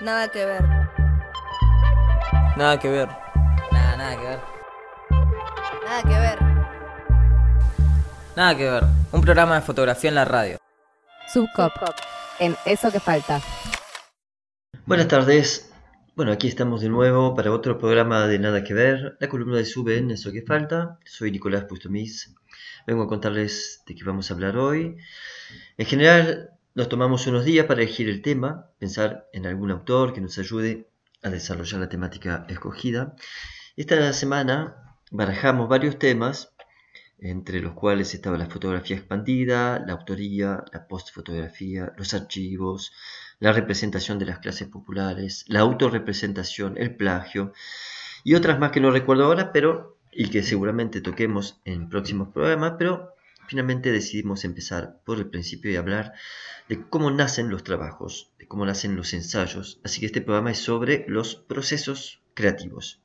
Nada que ver. Nada que ver. Nada, nada que ver. Nada que ver. Nada que ver. Un programa de fotografía en la radio. Subcop. En Eso que falta. Buenas tardes. Bueno, aquí estamos de nuevo para otro programa de Nada que ver, la columna de Sube en Eso que falta. Soy Nicolás Pustomis. Vengo a contarles de qué vamos a hablar hoy. En general, nos tomamos unos días para elegir el tema, pensar en algún autor que nos ayude a desarrollar la temática escogida. Esta semana barajamos varios temas, entre los cuales estaba la fotografía expandida, la autoría, la postfotografía, los archivos, la representación de las clases populares, la autorrepresentación, el plagio y otras más que no recuerdo ahora, pero y que seguramente toquemos en próximos programas, pero finalmente decidimos empezar por el principio y hablar de cómo nacen los trabajos, de cómo nacen los ensayos. Así que este programa es sobre los procesos creativos.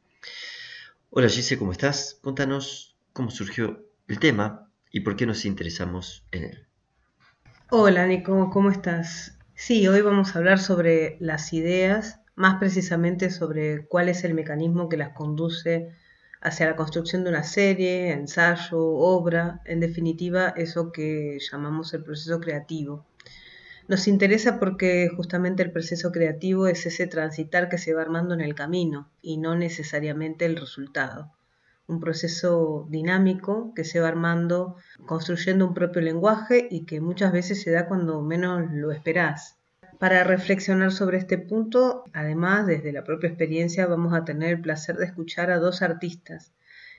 Hola Gise, ¿cómo estás? Contanos cómo surgió el tema y por qué nos interesamos en él. Hola Nico, ¿cómo estás? Sí, hoy vamos a hablar sobre las ideas, más precisamente sobre cuál es el mecanismo que las conduce hacia la construcción de una serie, ensayo, obra, en definitiva eso que llamamos el proceso creativo. Nos interesa porque justamente el proceso creativo es ese transitar que se va armando en el camino y no necesariamente el resultado. Un proceso dinámico que se va armando construyendo un propio lenguaje y que muchas veces se da cuando menos lo esperás. Para reflexionar sobre este punto, además, desde la propia experiencia, vamos a tener el placer de escuchar a dos artistas.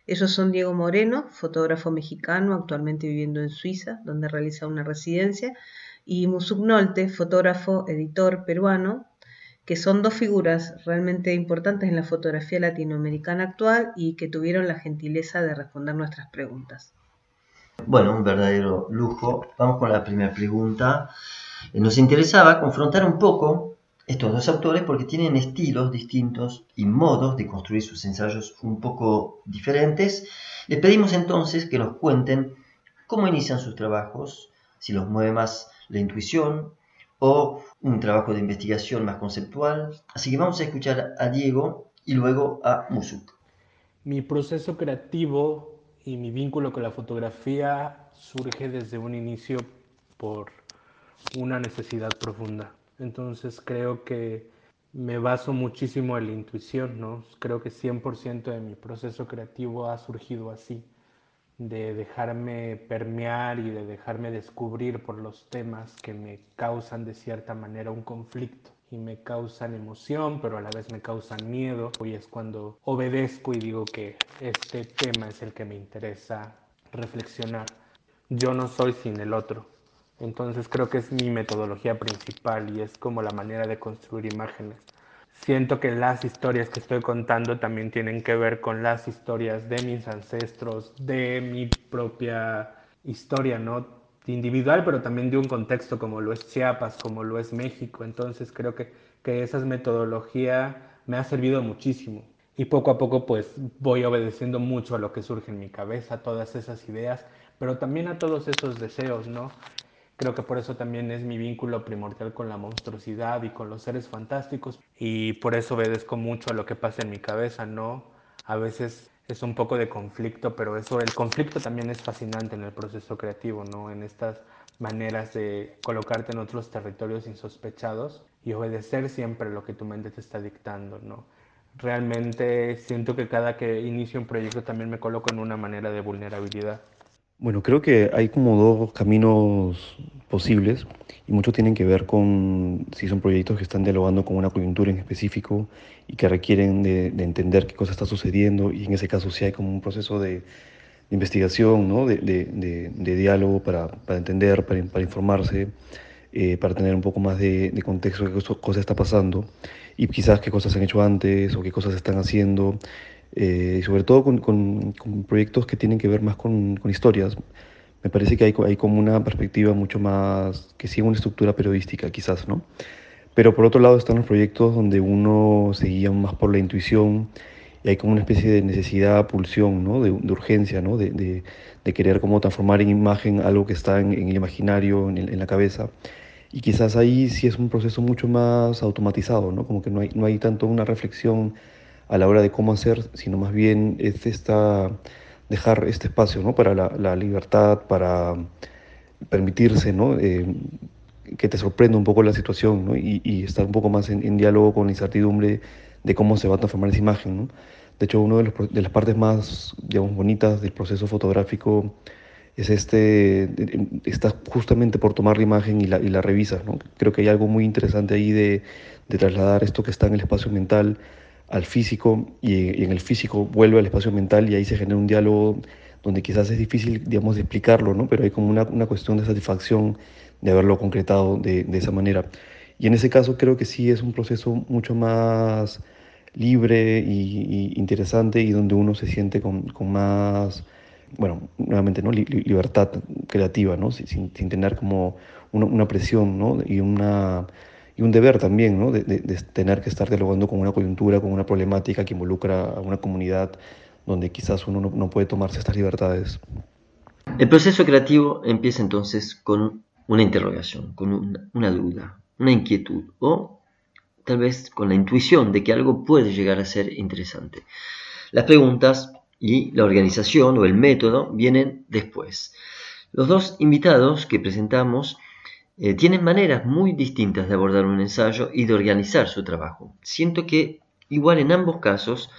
Ellos son Diego Moreno, fotógrafo mexicano, actualmente viviendo en Suiza, donde realiza una residencia, y Musuk Nolte, fotógrafo, editor peruano, que son dos figuras realmente importantes en la fotografía latinoamericana actual y que tuvieron la gentileza de responder nuestras preguntas. Bueno, un verdadero lujo. Vamos con la primera pregunta. Eh, nos interesaba confrontar un poco estos dos autores porque tienen estilos distintos y modos de construir sus ensayos un poco diferentes. Les pedimos entonces que nos cuenten cómo inician sus trabajos, si los mueve más la intuición o un trabajo de investigación más conceptual. Así que vamos a escuchar a Diego y luego a Musuk. Mi proceso creativo y mi vínculo con la fotografía surge desde un inicio por una necesidad profunda. Entonces creo que me baso muchísimo en la intuición, ¿no? Creo que 100% de mi proceso creativo ha surgido así de dejarme permear y de dejarme descubrir por los temas que me causan de cierta manera un conflicto y me causan emoción, pero a la vez me causan miedo. Y es cuando obedezco y digo que este tema es el que me interesa reflexionar. Yo no soy sin el otro. Entonces creo que es mi metodología principal y es como la manera de construir imágenes siento que las historias que estoy contando también tienen que ver con las historias de mis ancestros, de mi propia historia, ¿no? Individual, pero también de un contexto como lo es Chiapas, como lo es México. Entonces creo que, que esa metodología me ha servido muchísimo. Y poco a poco pues voy obedeciendo mucho a lo que surge en mi cabeza, todas esas ideas, pero también a todos esos deseos, ¿no? Creo que por eso también es mi vínculo primordial con la monstruosidad y con los seres fantásticos. Y por eso obedezco mucho a lo que pasa en mi cabeza, ¿no? A veces es un poco de conflicto, pero eso, el conflicto también es fascinante en el proceso creativo, ¿no? En estas maneras de colocarte en otros territorios insospechados y obedecer siempre lo que tu mente te está dictando, ¿no? Realmente siento que cada que inicio un proyecto también me coloco en una manera de vulnerabilidad. Bueno, creo que hay como dos caminos posibles y mucho tienen que ver con si son proyectos que están dialogando con una coyuntura en específico y que requieren de, entender qué cosa está sucediendo y en ese caso si hay como un proceso de, investigación, ¿no? de, de, diálogo para, para entender, para, para informarse, eh, para tener un poco más de, contexto de qué cosa está pasando y quizás qué cosas se han hecho antes o qué cosas están haciendo eh, y sobre todo con, con, proyectos que tienen que ver más con, con, historias. Me parece que hay, hay como una perspectiva mucho más, que sigue una estructura periodística quizás, ¿no? Pero por otro lado están los proyectos donde uno se guía más por la intuición y hay como una especie de necesidad, pulsión, ¿no? de, de urgencia, ¿no? De, de, de, querer como transformar en imagen algo que está en, el imaginario, en, en, la cabeza. Y quizás ahí sí es un proceso mucho más automatizado, ¿no? Como que no hay, no hay tanto una reflexión a la hora de cómo hacer, sino más bien es esta, dejar este espacio ¿no? para la, libertad, para permitirse ¿no? Eh, que te sorprenda un poco la situación ¿no? y, estar un poco más en, diálogo con la incertidumbre de cómo se va a transformar esa imagen. ¿no? De hecho, una de, de las partes más digamos, bonitas del proceso fotográfico es este, está justamente por tomar la imagen y la, y revisas. ¿no? Creo que hay algo muy interesante ahí de trasladar esto que está en el espacio mental al físico y, en el físico vuelve al espacio mental y ahí se genera un diálogo donde quizás es difícil, digamos, de explicarlo, ¿no? Pero hay como una, una cuestión de satisfacción de haberlo concretado de, de, esa manera. Y en ese caso creo que sí es un proceso mucho más libre y, interesante y donde uno se siente con, con más, bueno, nuevamente, ¿no? Li libertad creativa, ¿no? Sin, sin tener como una, una presión, ¿no? Y una y un deber también, ¿no? De, tener que estar dialogando con una coyuntura, con una problemática que involucra a una comunidad donde quizás uno no, puede tomarse estas libertades. El proceso creativo empieza entonces con una interrogación, con una duda, una inquietud o tal vez con la intuición de que algo puede llegar a ser interesante. Las preguntas y la organización o el método vienen después. Los dos invitados que presentamos eh, tienen maneras muy distintas de abordar un ensayo y de organizar su trabajo. Siento que igual en ambos casos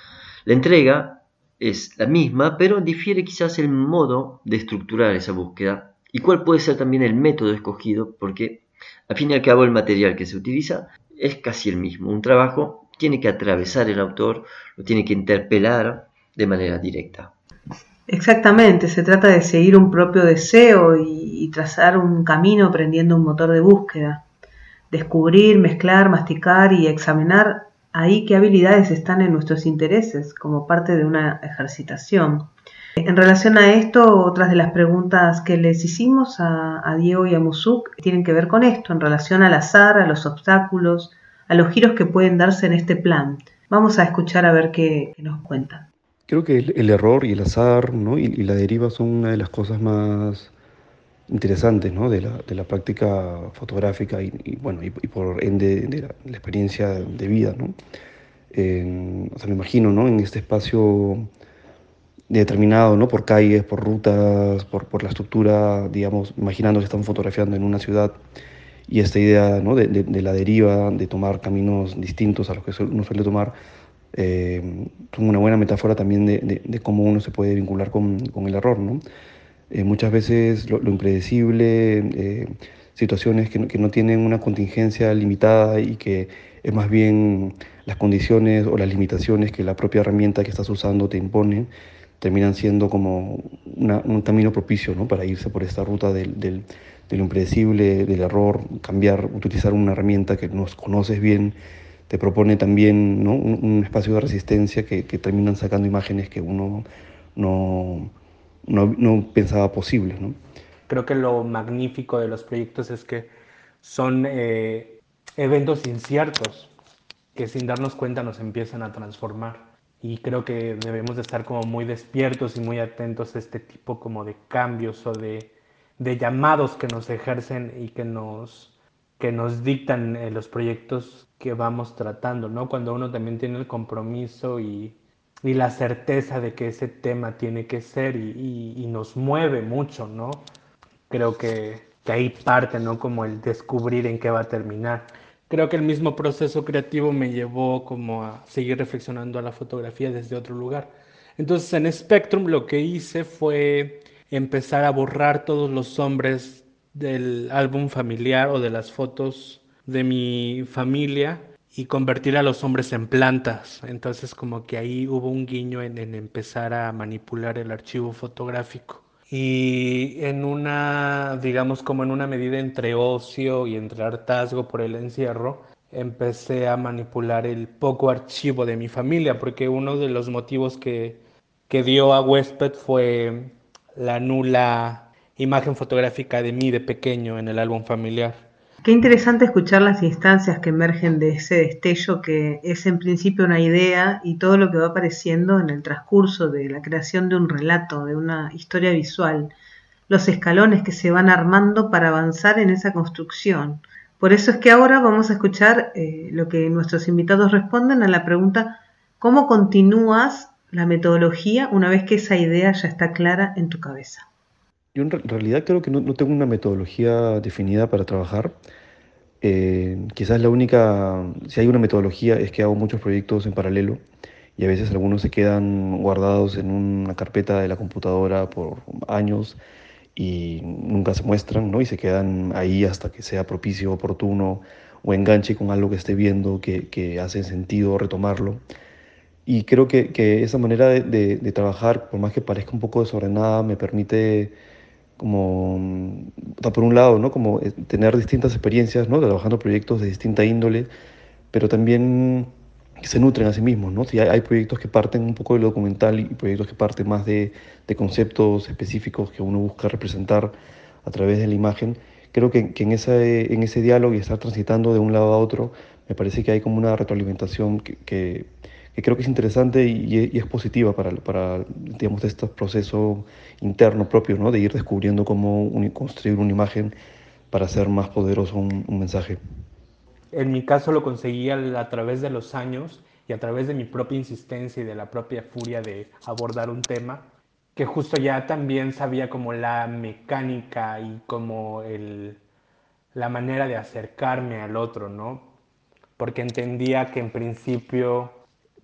la entrega es la misma, pero difiere quizás el modo de estructurar esa búsqueda y cuál puede ser también el método escogido, porque al fin y al cabo el material que se utiliza es casi el mismo. Un trabajo tiene que atravesar el autor, lo tiene que interpelar de manera directa. Exactamente, se trata de seguir un propio deseo y, trazar un camino prendiendo un motor de búsqueda. Descubrir, mezclar, masticar y examinar ahí qué habilidades están en nuestros intereses como parte de una ejercitación. En relación a esto, otras de las preguntas que les hicimos a, Diego y a Musuk tienen que ver con esto, en relación al azar, a los obstáculos, a los giros que pueden darse en este plan. Vamos a escuchar a ver qué nos cuentan. Creo que el, el, error y el azar ¿no? y, y, la deriva son una de las cosas más interesantes ¿no? de, la, de, la, práctica fotográfica y, y bueno, y, por ende de la, la, experiencia de vida. ¿no? O sea, me imagino ¿no? en este espacio determinado ¿no? por calles, por rutas, por, por la estructura, digamos, imaginando que están fotografiando en una ciudad y esta idea ¿no? de, de, de, la deriva, de tomar caminos distintos a los que uno suele tomar, eh, una buena metáfora también de, de, cómo uno se puede vincular con, con el error. ¿no? Eh, muchas veces lo, impredecible, eh, situaciones que que no, tienen una contingencia limitada y que es más bien las condiciones o las limitaciones que la propia herramienta que estás usando te impone, terminan siendo como un camino propicio ¿no? para irse por esta ruta del, del, de impredecible, del error, cambiar, utilizar una herramienta que nos conoces bien, te propone también ¿no? un, un, espacio de resistencia que, que, terminan sacando imágenes que uno no, no, no pensaba posible. ¿no? Creo que lo magnífico de los proyectos es que son eh, eventos inciertos que sin darnos cuenta nos empiezan a transformar y creo que debemos de estar como muy despiertos y muy atentos a este tipo como de cambios o de, de llamados que nos ejercen y que nos, que nos dictan eh, los proyectos que vamos tratando, ¿no? Cuando uno también tiene el compromiso y, y la certeza de que ese tema tiene que ser y, y, y nos mueve mucho, ¿no? Creo que, que ahí parte, ¿no? Como el descubrir en qué va a terminar creo que el mismo proceso creativo me llevó como a seguir reflexionando a la fotografía desde otro lugar. Entonces en Spectrum lo que hice fue empezar a borrar todos los hombres del álbum familiar o de las fotos de mi familia y convertir a los hombres en plantas. Entonces como que ahí hubo un guiño en, empezar a manipular el archivo fotográfico y en una, digamos, como en una medida entre ocio y entre hartazgo por el encierro, empecé a manipular el poco archivo de mi familia, porque uno de los motivos que, que dio a Huésped fue la nula imagen fotográfica de mí de pequeño en el álbum familiar. Qué interesante escuchar las instancias que emergen de ese destello que es en principio una idea y todo lo que va apareciendo en el transcurso de la creación de un relato, de una historia visual, los escalones que se van armando para avanzar en esa construcción. Por eso es que ahora vamos a escuchar eh, lo que nuestros invitados responden a la pregunta ¿cómo continúas la metodología una vez que esa idea ya está clara en tu cabeza? Yo en realidad creo que no, tengo una metodología definida para trabajar. Eh, quizás la única, si hay una metodología es que hago muchos proyectos en paralelo y a veces algunos se quedan guardados en una carpeta de la computadora por años y nunca se muestran, ¿no? Y se quedan ahí hasta que sea propicio, oportuno o enganche con algo que esté viendo que, que hace sentido retomarlo. Y creo que, que esa manera de, de, trabajar, por más que parezca un poco desordenada, me permite como, por un lado, ¿no? Como eh, tener distintas experiencias, ¿no? Trabajando proyectos de distinta índole, pero también se nutren a sí mismos, ¿no? Si hay, proyectos que parten un poco de lo documental y proyectos que parten más de, de, conceptos específicos que uno busca representar a través de la imagen, creo que, que en, ese, en ese diálogo y estar transitando de un lado a otro, me parece que hay como una retroalimentación que, que, creo que es interesante y, y, es positiva para, para digamos, este proceso interno propio, ¿no? De ir descubriendo cómo construir una imagen para hacer más poderoso un, un mensaje. En mi caso lo conseguí a través de los años y a través de mi propia insistencia y de la propia furia de abordar un tema, que justo ya también sabía como la mecánica y como el, la manera de acercarme al otro, ¿no? Porque entendía que en principio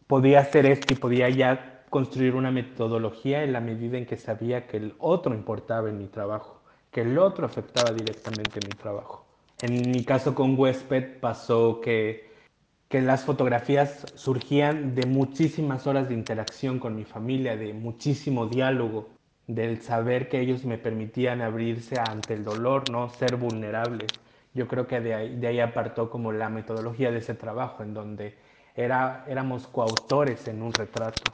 podía hacer esto y podía ya construir una metodología en la medida en que sabía que el otro importaba en mi trabajo, que el otro afectaba directamente mi trabajo. En mi caso con Huésped pasó que, que las fotografías surgían de muchísimas horas de interacción con mi familia, de muchísimo diálogo, del saber que ellos me permitían abrirse ante el dolor, no ser vulnerables. Yo creo que de ahí, de ahí apartó como la metodología de ese trabajo, en donde era, éramos coautores en un retrato,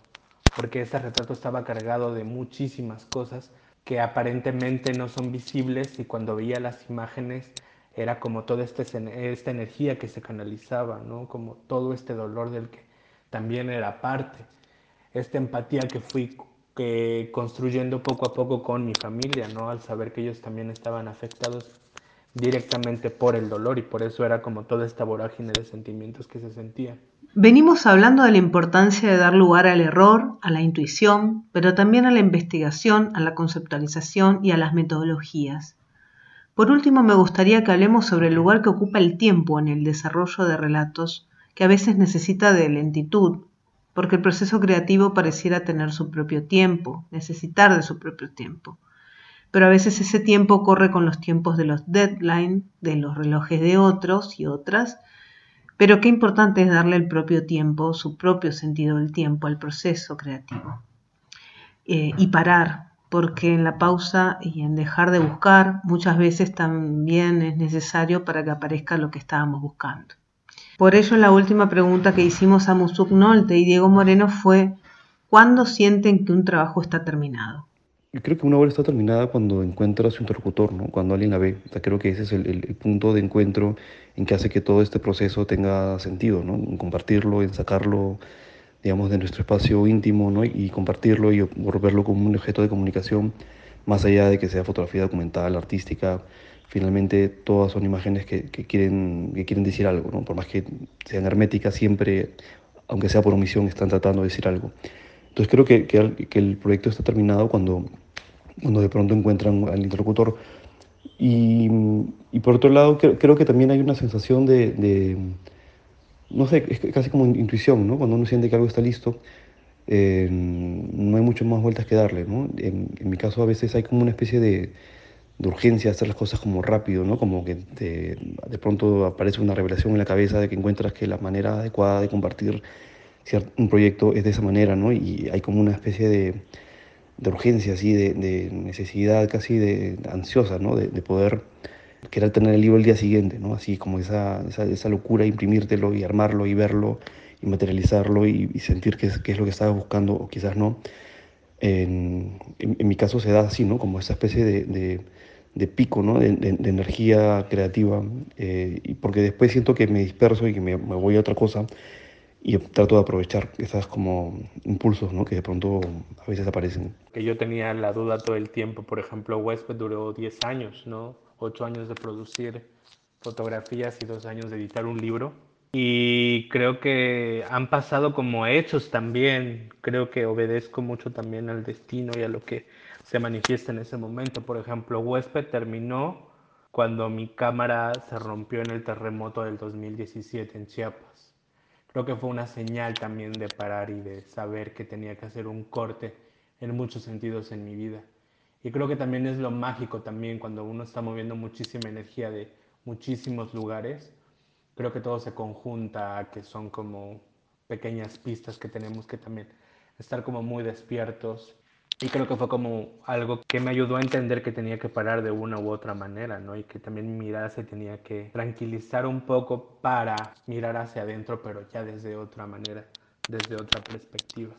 porque ese retrato estaba cargado de muchísimas cosas que aparentemente no son visibles y cuando veía las imágenes era como toda esta, esta energía que se canalizaba, ¿no? Como todo este dolor del que también era parte, esta empatía que fui que construyendo poco a poco con mi familia, ¿no? Al saber que ellos también estaban afectados directamente por el dolor y por eso era como toda esta vorágine de sentimientos que se sentía. Venimos hablando de la importancia de dar lugar al error, a la intuición, pero también a la investigación, a la conceptualización y a las metodologías. Por último, me gustaría que hablemos sobre el lugar que ocupa el tiempo en el desarrollo de relatos, que a veces necesita de lentitud, porque el proceso creativo pareciera tener su propio tiempo, necesitar de su propio tiempo. Pero a veces ese tiempo corre con los tiempos de los deadlines, de los relojes de otros y otras, pero qué importante es darle el propio tiempo, su propio sentido del tiempo al proceso creativo. Eh, y parar, porque en la pausa y en dejar de buscar muchas veces también es necesario para que aparezca lo que estábamos buscando. Por ello la última pregunta que hicimos a Musuk Nolte y Diego Moreno fue ¿cuándo sienten que un trabajo está terminado? Yo creo que una obra está terminada cuando encuentra su interlocutor, ¿no? cuando alguien la ve. creo que ese es el, el, punto de encuentro en que hace que todo este proceso tenga sentido, ¿no? en compartirlo, en sacarlo digamos, de nuestro espacio íntimo ¿no? y compartirlo y volverlo como un objeto de comunicación, más allá de que sea fotografía documental, artística. Finalmente, todas son imágenes que, que quieren, que quieren decir algo, ¿no? por más que sean herméticas, siempre, aunque sea por omisión, están tratando de decir algo. Entonces, creo que, que el proyecto está terminado cuando, cuando de pronto encuentran al interlocutor. Y, y por otro lado, creo, creo, que también hay una sensación de, de no sé, es casi como intuición, ¿no? Cuando uno siente que algo está listo, eh, no hay mucho más vueltas que darle, ¿no? En, mi caso a veces hay como una especie de, de, urgencia hacer las cosas como rápido, ¿no? Como que de pronto aparece una revelación en la cabeza de que encuentras que la manera adecuada de compartir un proyecto es de esa manera, ¿no? Y hay como una especie de, de urgencia, así, de, de, necesidad casi de, ansiosa, ¿no? De, poder querer tener el libro el día siguiente, ¿no? Así como esa, esa, esa locura, imprimírtelo y armarlo y verlo y materializarlo y, sentir qué es, qué es, lo que estabas buscando o quizás no. En, en, mi caso se da así, ¿no? Como esa especie de, de, de pico, ¿no? De, energía creativa, eh, y porque después siento que me disperso y que me, me, voy a otra cosa y trato de aprovechar esos como impulsos, ¿no? Que de pronto a veces aparecen. Que yo tenía la duda todo el tiempo, por ejemplo, Huésped duró 10 años, ¿no? ocho años de producir fotografías y dos años de editar un libro. Y creo que han pasado como hechos también. Creo que obedezco mucho también al destino y a lo que se manifiesta en ese momento. Por ejemplo, Huésped terminó cuando mi cámara se rompió en el terremoto del 2017 en Chiapas. Creo que fue una señal también de parar y de saber que tenía que hacer un corte en muchos sentidos en mi vida. Y creo que también es lo mágico también cuando uno está moviendo muchísima energía de muchísimos lugares. Creo que todo se conjunta, que son como pequeñas pistas que tenemos que también estar como muy despiertos y creo que fue como algo que me ayudó a entender que tenía que parar de una u otra manera, ¿no? Y que también mi mirada se tenía que tranquilizar un poco para mirar hacia adentro, pero ya desde otra manera, desde otra perspectiva.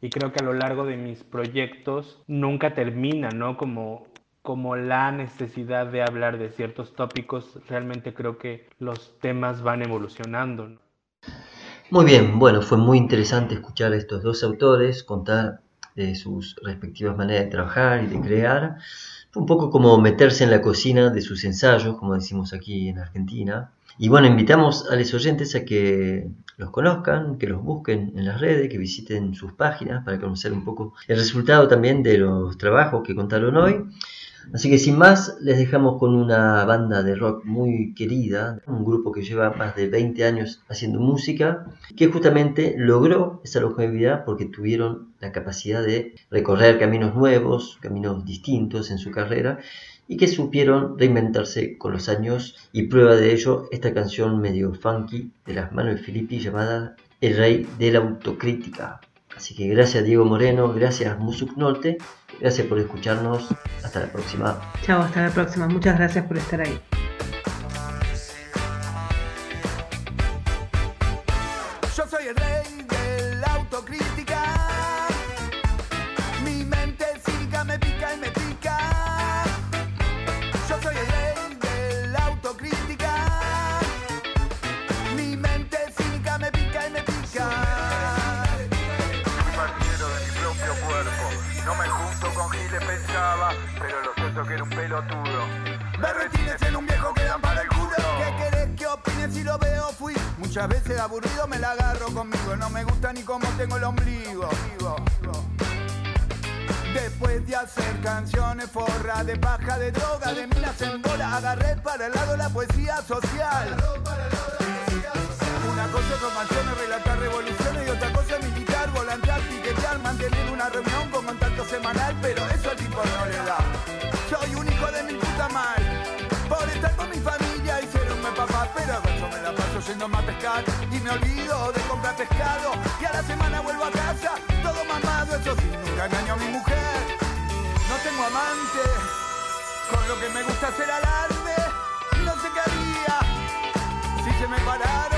Y creo que a lo largo de mis proyectos nunca termina, ¿no? Como, como la necesidad de hablar de ciertos tópicos, realmente creo que los temas van evolucionando. ¿no? Muy bien, bueno, fue muy interesante escuchar a estos dos autores contar de sus respectivas maneras de trabajar y de crear. Fue un poco como meterse en la cocina de sus ensayos, como decimos aquí en Argentina. Y bueno, invitamos a los oyentes a que los conozcan, que los busquen en las redes, que visiten sus páginas para conocer un poco el resultado también de los trabajos que contaron hoy. Así que sin más, les dejamos con una banda de rock muy querida, un grupo que lleva más de 20 años haciendo música, que justamente logró esa longevidad porque tuvieron la capacidad de recorrer caminos nuevos, caminos distintos en su carrera y que supieron reinventarse con los años y prueba de ello esta canción medio funky de las Manuel Filippi llamada El Rey de la Autocrítica. Así que gracias Diego Moreno, gracias Musuk Norte, gracias por escucharnos, hasta la próxima. Chao, hasta la próxima. Muchas gracias por estar ahí. Yo soy el rey de pelotudo. Berretines en un viejo que dan para el culo. ¿Qué querés que opine si lo veo? Fui muchas veces aburrido, me la agarro conmigo. No me gusta ni cómo tengo el ombligo. Después de hacer canciones forra de paja, de droga, de minas en bola, agarré para el lado la poesía social. Una cosa es canciones, relatar revoluciones y otra cosa es militar, volantear, piquetear, mantener una reunión con contacto semanal, pero eso al tipo no le da. Por estar con mi familia buen papá, pero yo me la paso yendo a pescar y me olvido de comprar pescado. Y a la semana vuelvo a casa, todo mamado, eso sí, nunca engaño a mi mujer. No tengo amante, con lo que me gusta hacer alarde, no sé qué haría si se me pararon,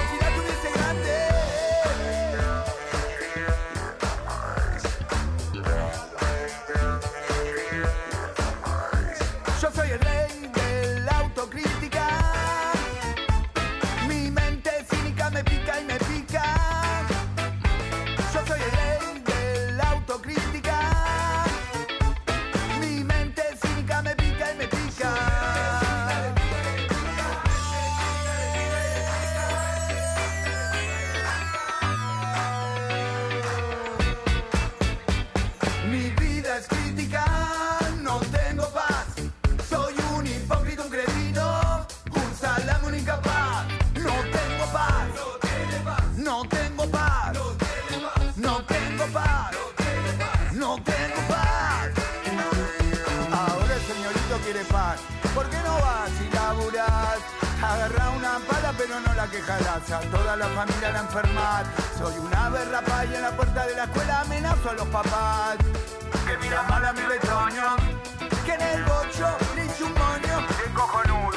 la quejarás A toda la familia la enfermar. Soy una berrapa y en la puerta de la escuela amenazo a los papás. Que mira mal a mi retoño Que en el bocho le un moño. Cojonudo,